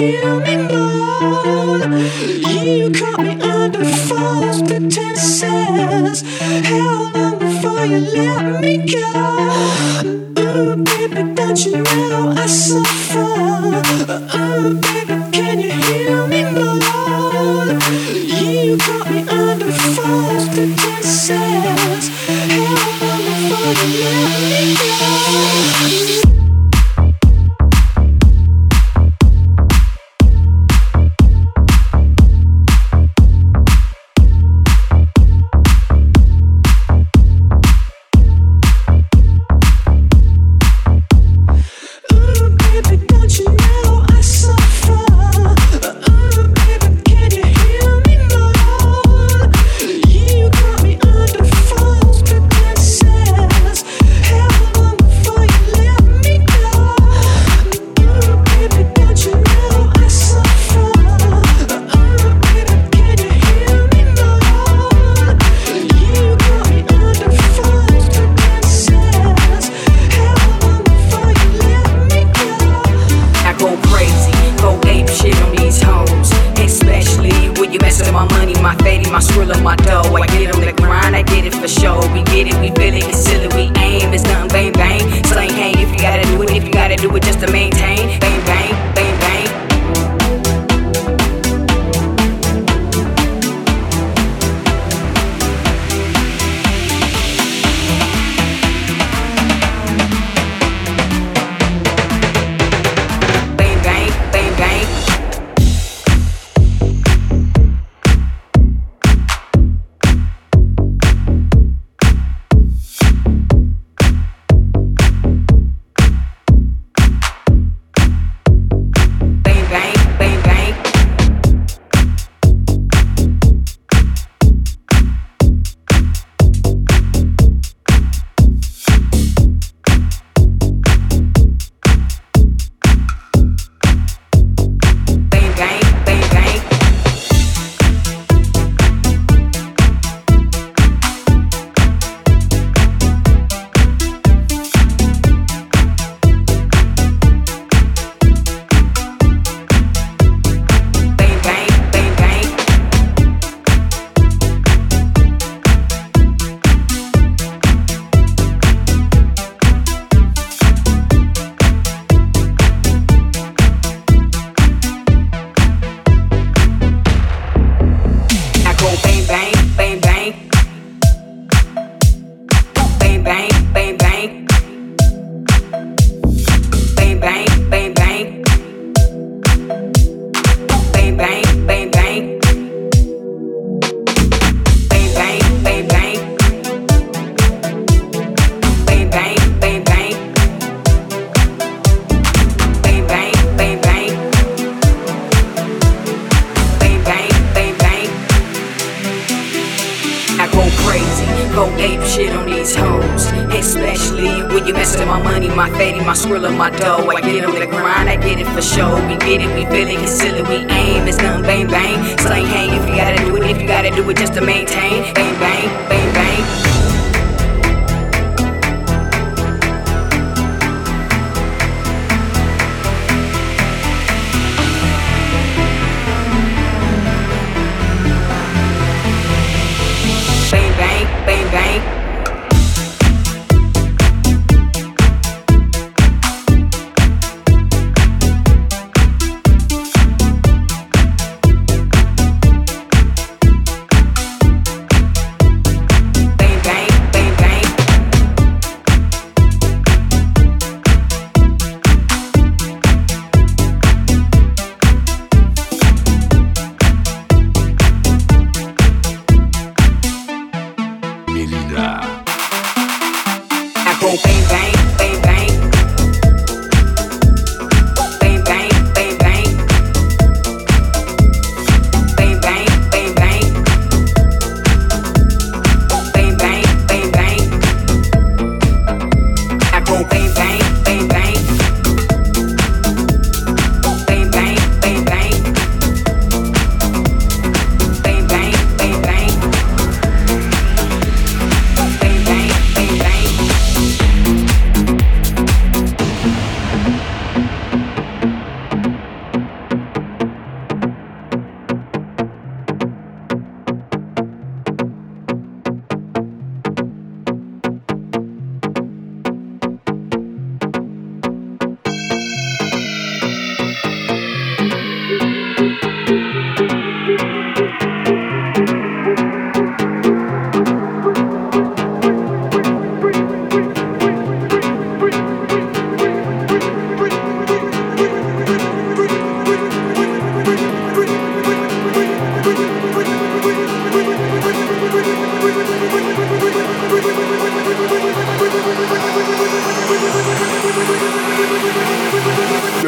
hear me moan. You caught me under false pretenses. Held I'm before you left.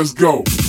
Let's go.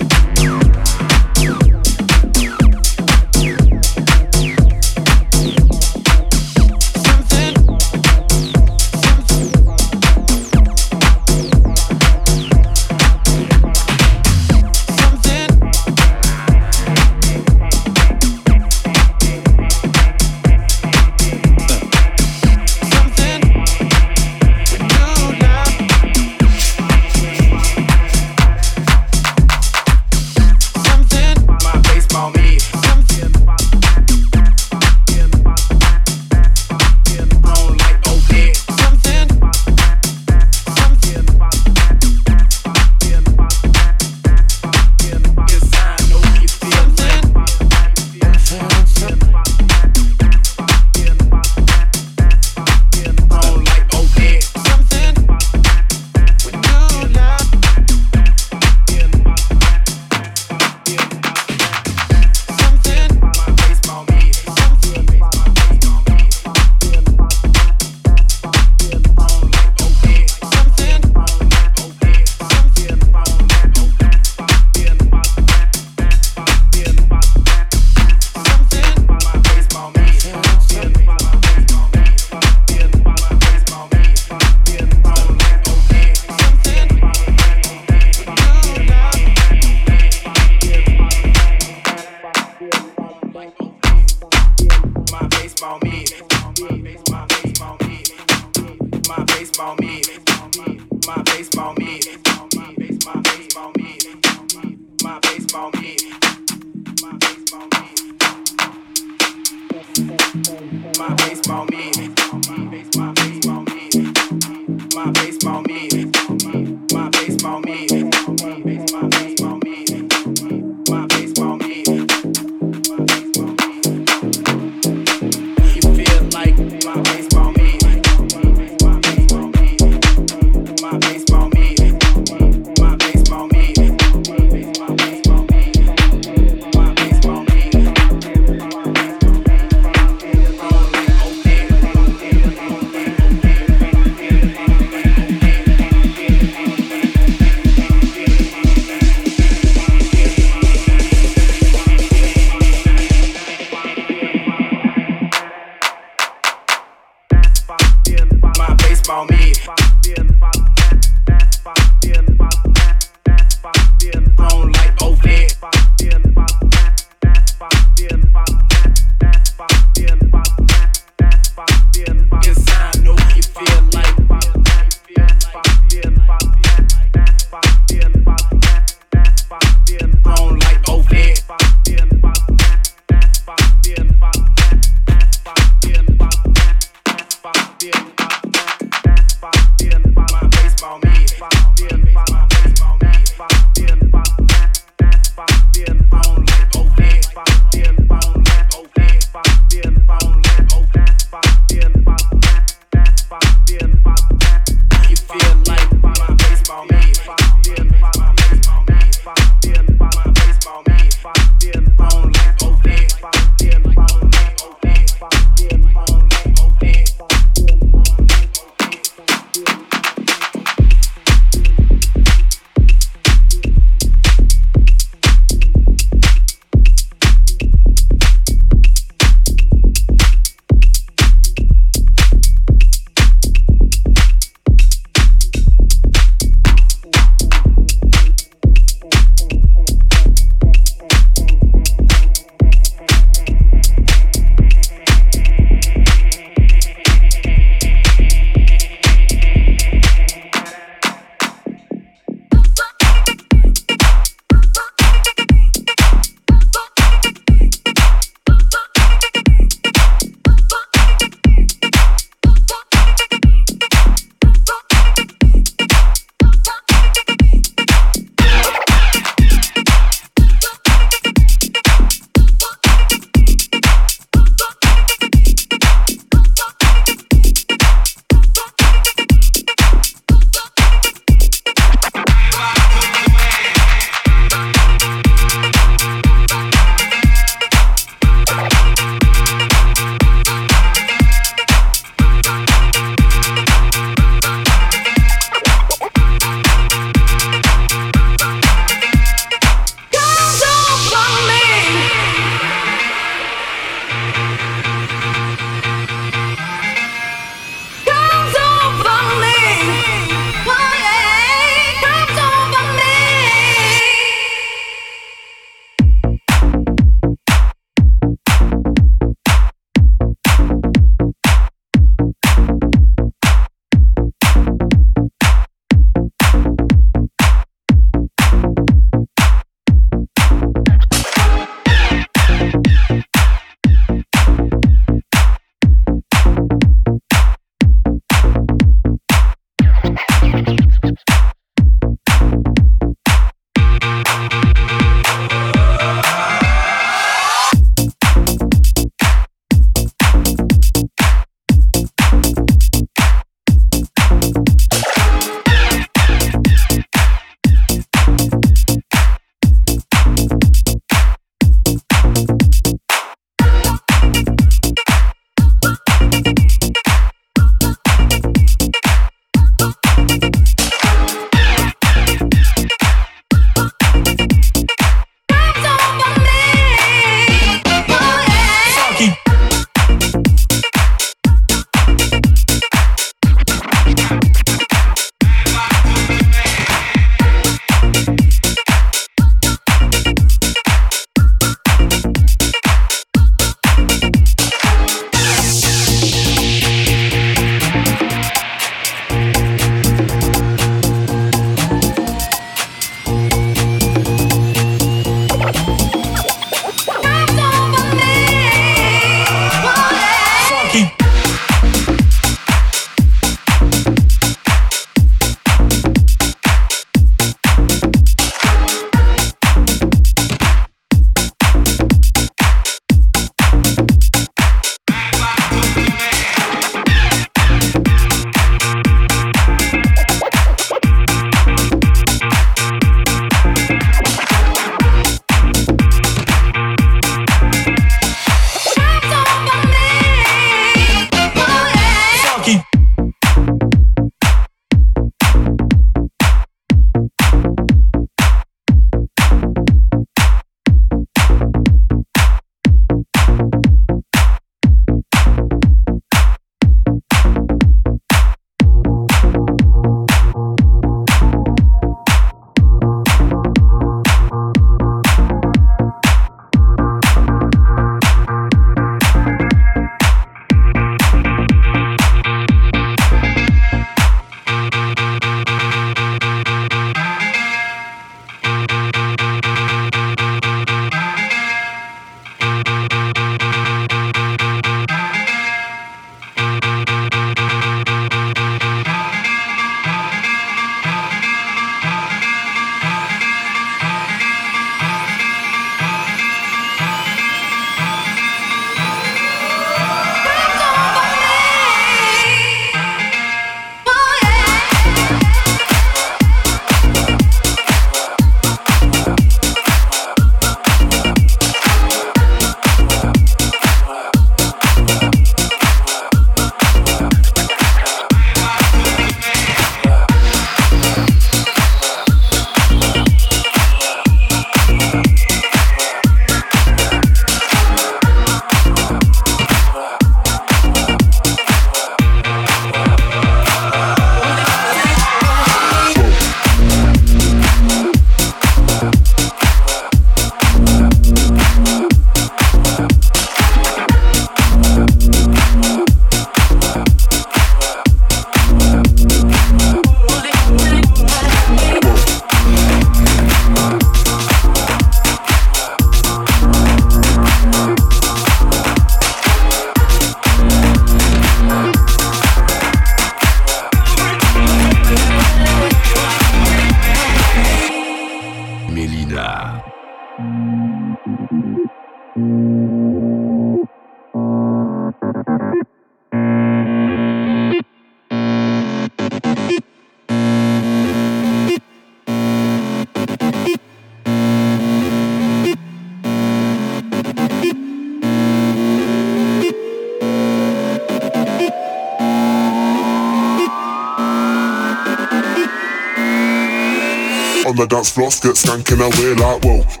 On the dance floor, get skanking away like. Whoa.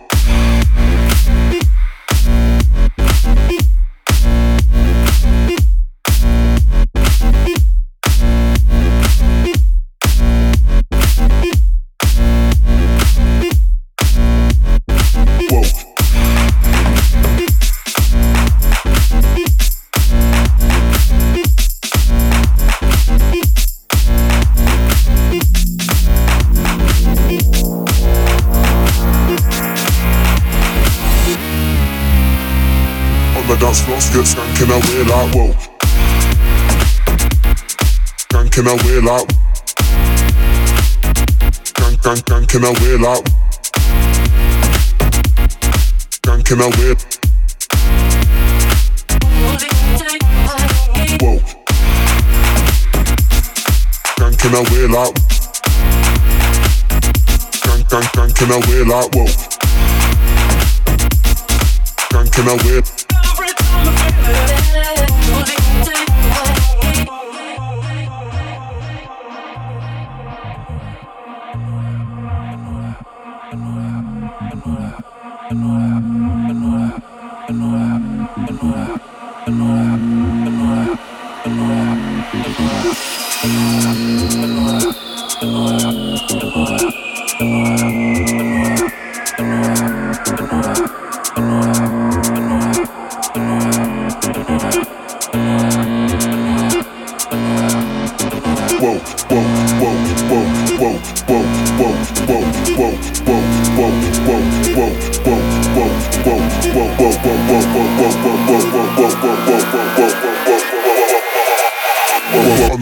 Can I wear like whoa. Can came out way like. can can? Can came out way like. Can came out way. Whoa. Can came out way like. Can can can? Can I wear like whoa. Can came out way.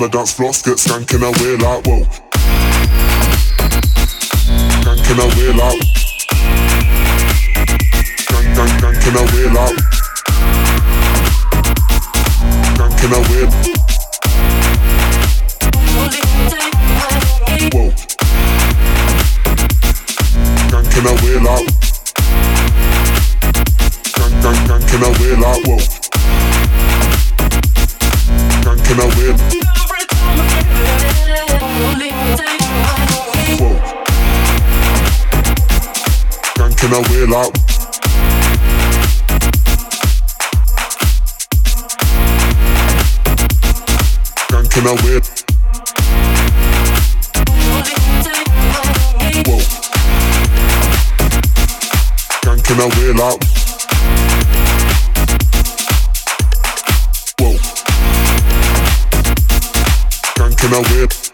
On the dance floor, get skanking away like whoa, skanking away like, skank, skank, skanking away like, skanking away. Whoa. Skanking like. Skank, skank, skanking away like whoa. chill out. Can I whip? Whoa. Can I wheel out? Whoa. Can I whip?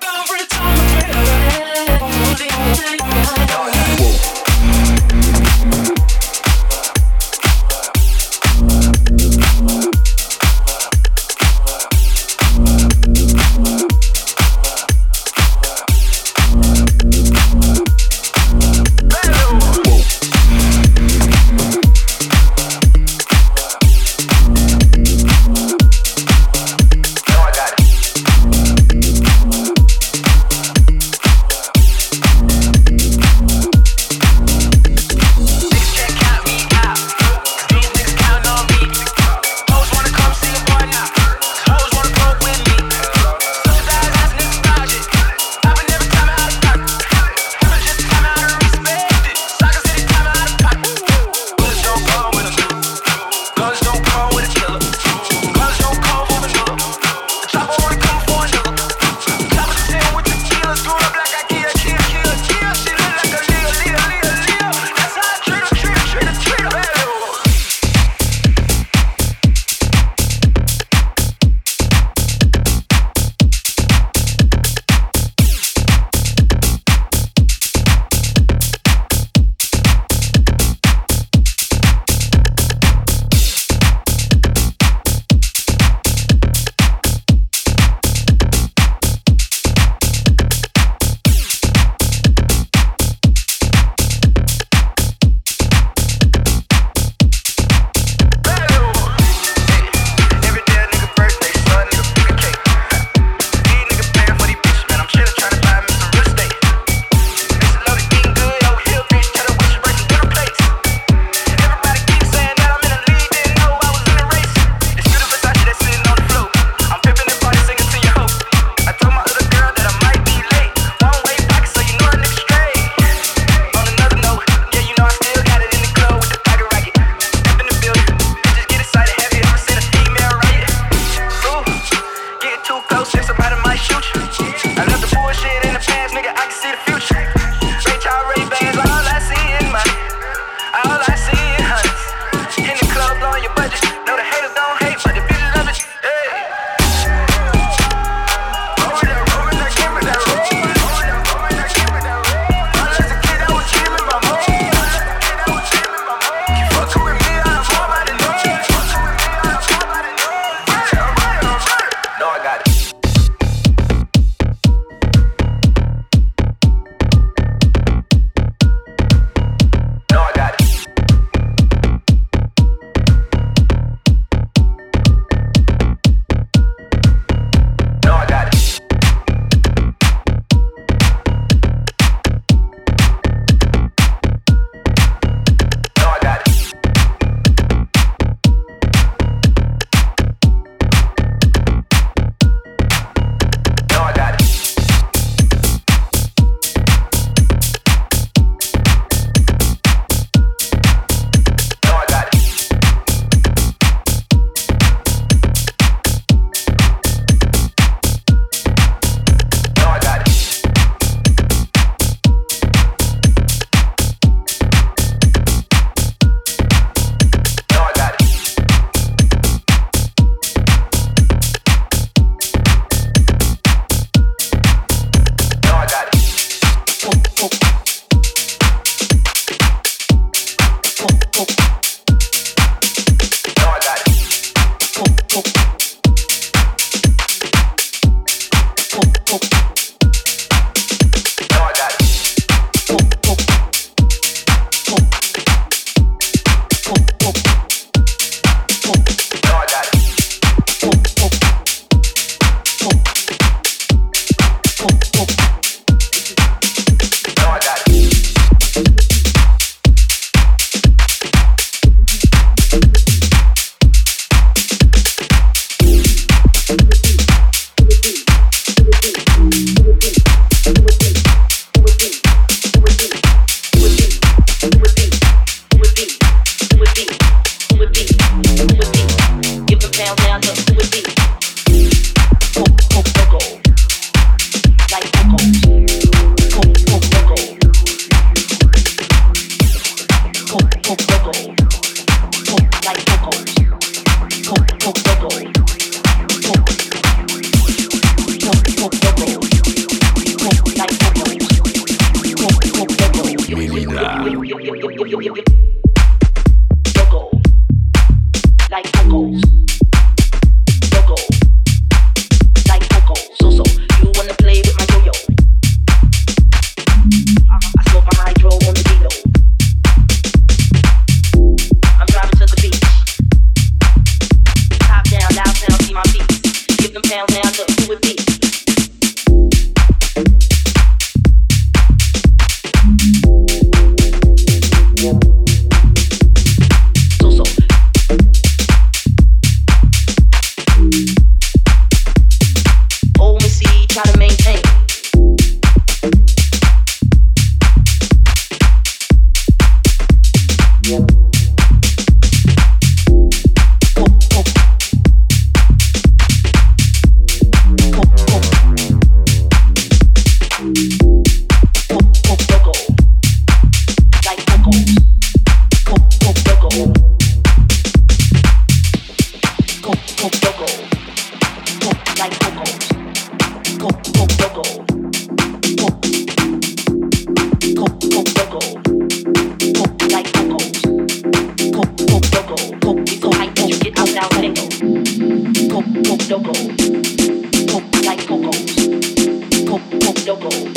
Go.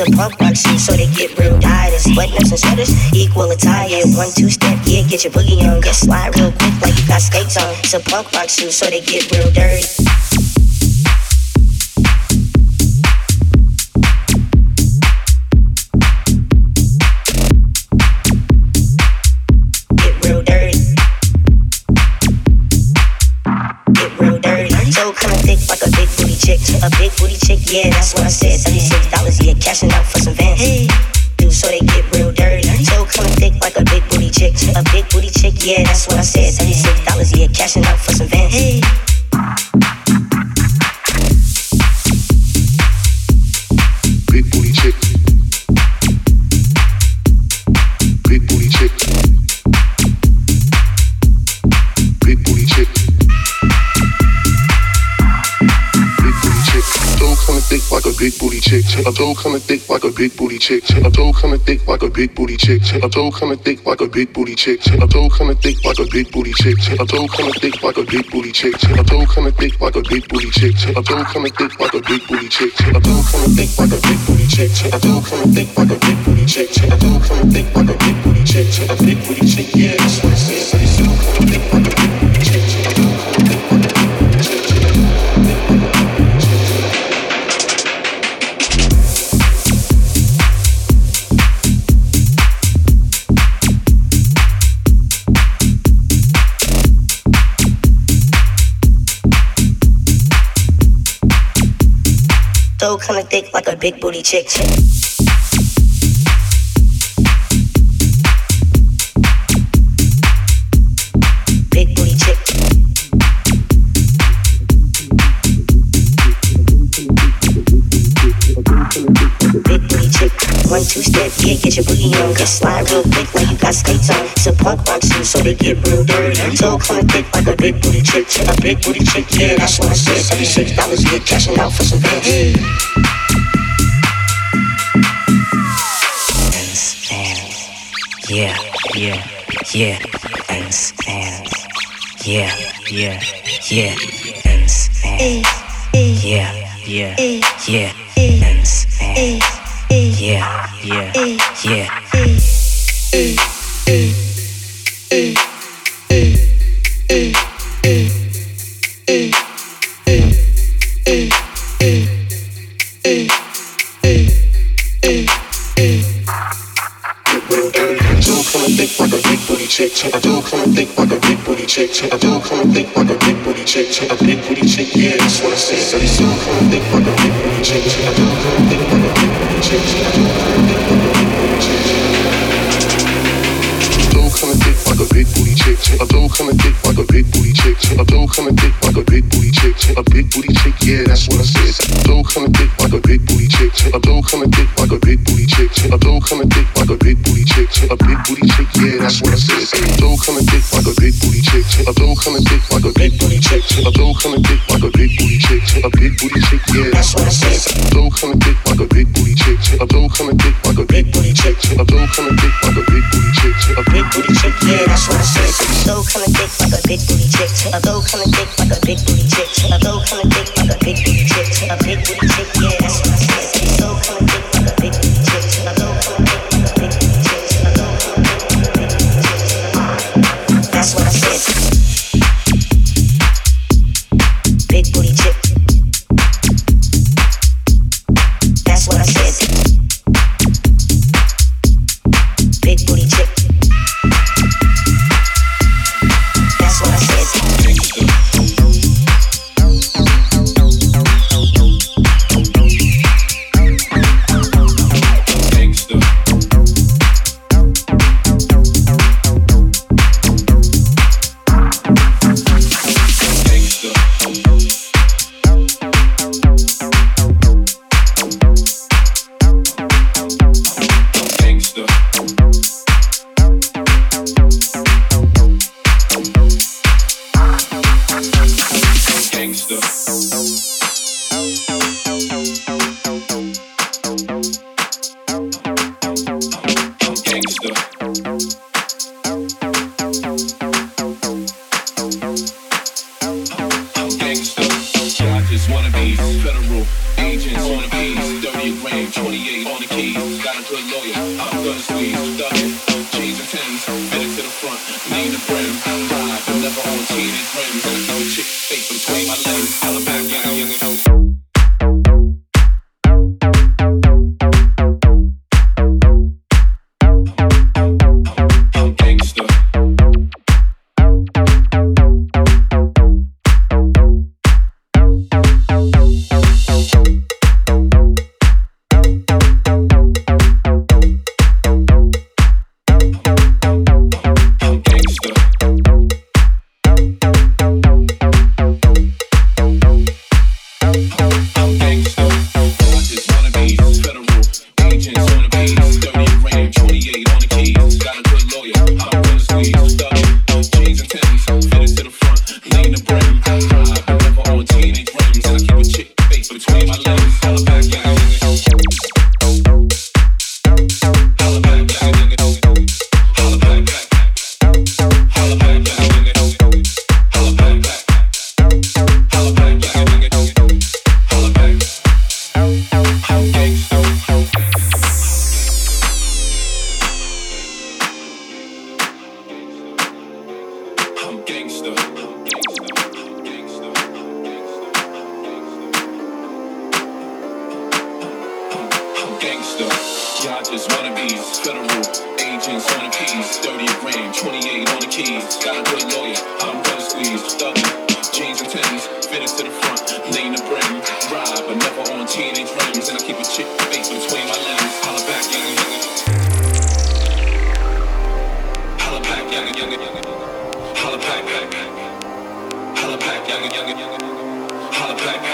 On. Some punk rock shoes so they get real tired. Sweatpants and sweaters equal attire. One two step, yeah, get your boogie on. Get slide real quick like you got skates on. Some punk rock shoes so they get real dirty. Dough kinda thick like a big booty chick. A dough kinda thick like a big booty chick. A dough kinda thick like a big booty chick. A dough kinda thick like a big booty chick. A dough kinda thick like a big booty chick. A dough kinda thick like a big booty chick. A dough kinda thick like a big booty chick. A dough kinda thick like a big booty chick. A dough kinda thick like a big booty chick. A dough kinda thick like a big booty chick. A big booty chick, yeah, big booty chick. chick. Big booty chick. Big booty chick. One two step, yeah, get your boogie on. Get slide real quick like you got skates on. It's a punk rock shoe, so they get real dirty. So kinda thick like a big booty chick. A big booty chick, yeah, that's what I said. Seventy-six dollars, yeah, cashing out for some bands. Yeah, yeah, yeah, and stand. Yeah, yeah, yeah, and stand. Yeah, yeah, yeah, and stand. Yeah, yeah, yeah. So thick like a big booty chick. I do kinda thick like a big booty chick. I do kinda thick like a big booty chick. A big booty chick, yeah, that's what I said. They so kinda thick like a big booty chick. I do kinda thick like a big booty chick. I do kinda thick like a big booty chick. Like a like a big booty chick. A big booty chick, yeah, that's what I said. Do kinda thick like a like a big booty chick. I do kinda thick like a big booty chick. A big booty chick, yeah, that's what I said. Do kinda thick like a big booty chick. I do kinda thick like a big booty chick. I do kinda thick like a big booty chick. A big booty chick, yeah, that's what I said. Do kinda thick like a big booty chick. I do kinda thick like a big booty chick. I do kinda thick like a big booty chick. A big booty chick, yeah, what I. So kinda thick like a big booty chick. A go kinda thick like a big booty chick. A go kinda thick like a big booty chick. A big booty chick, yeah, that's what Chick fake between my legs, hella back, young, young, young. black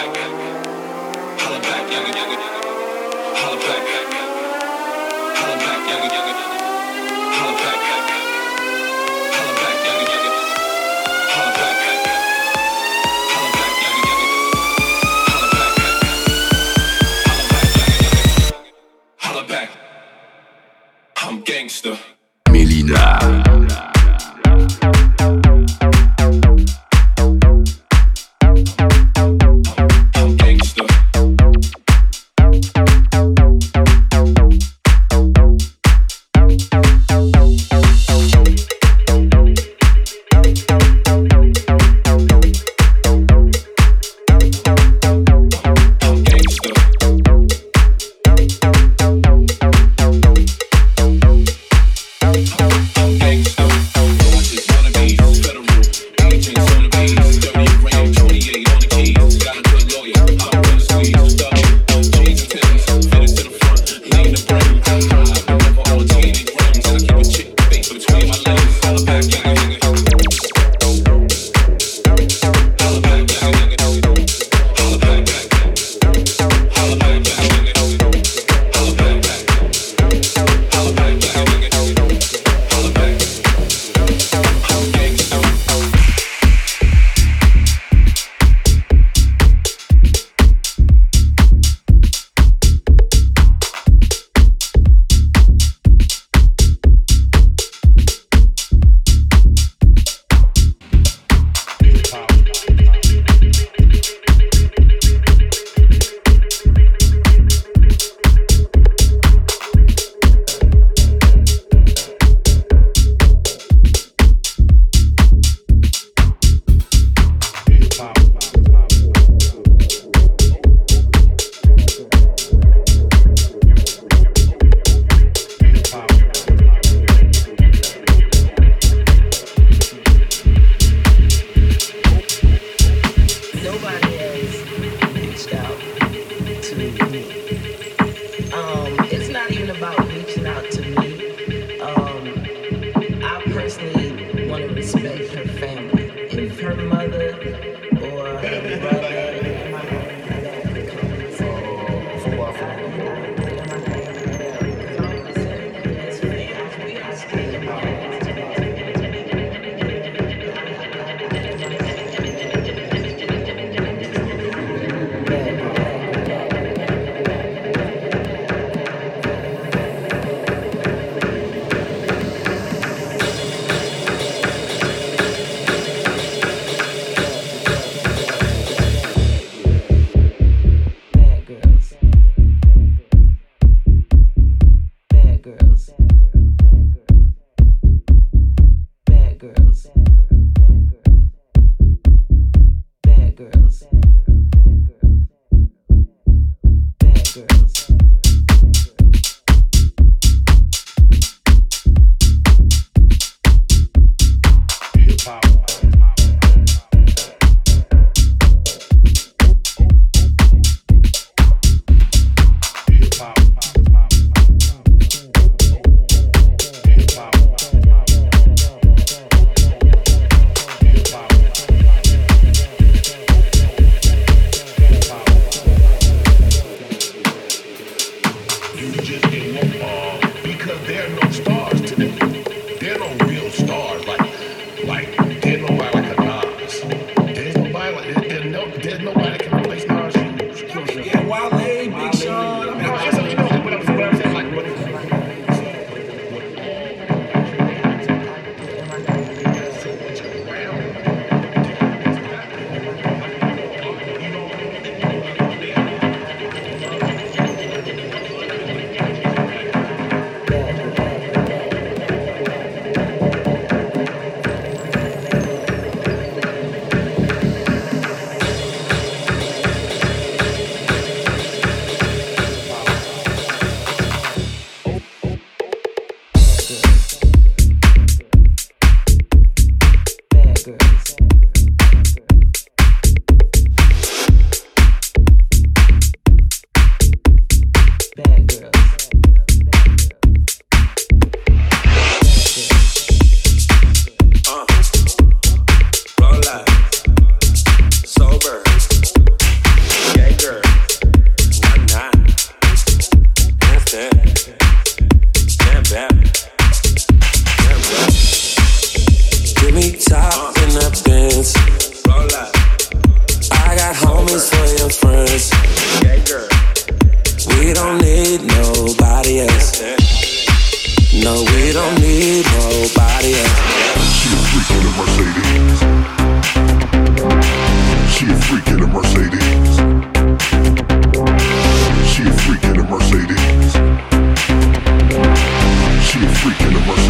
freak universe.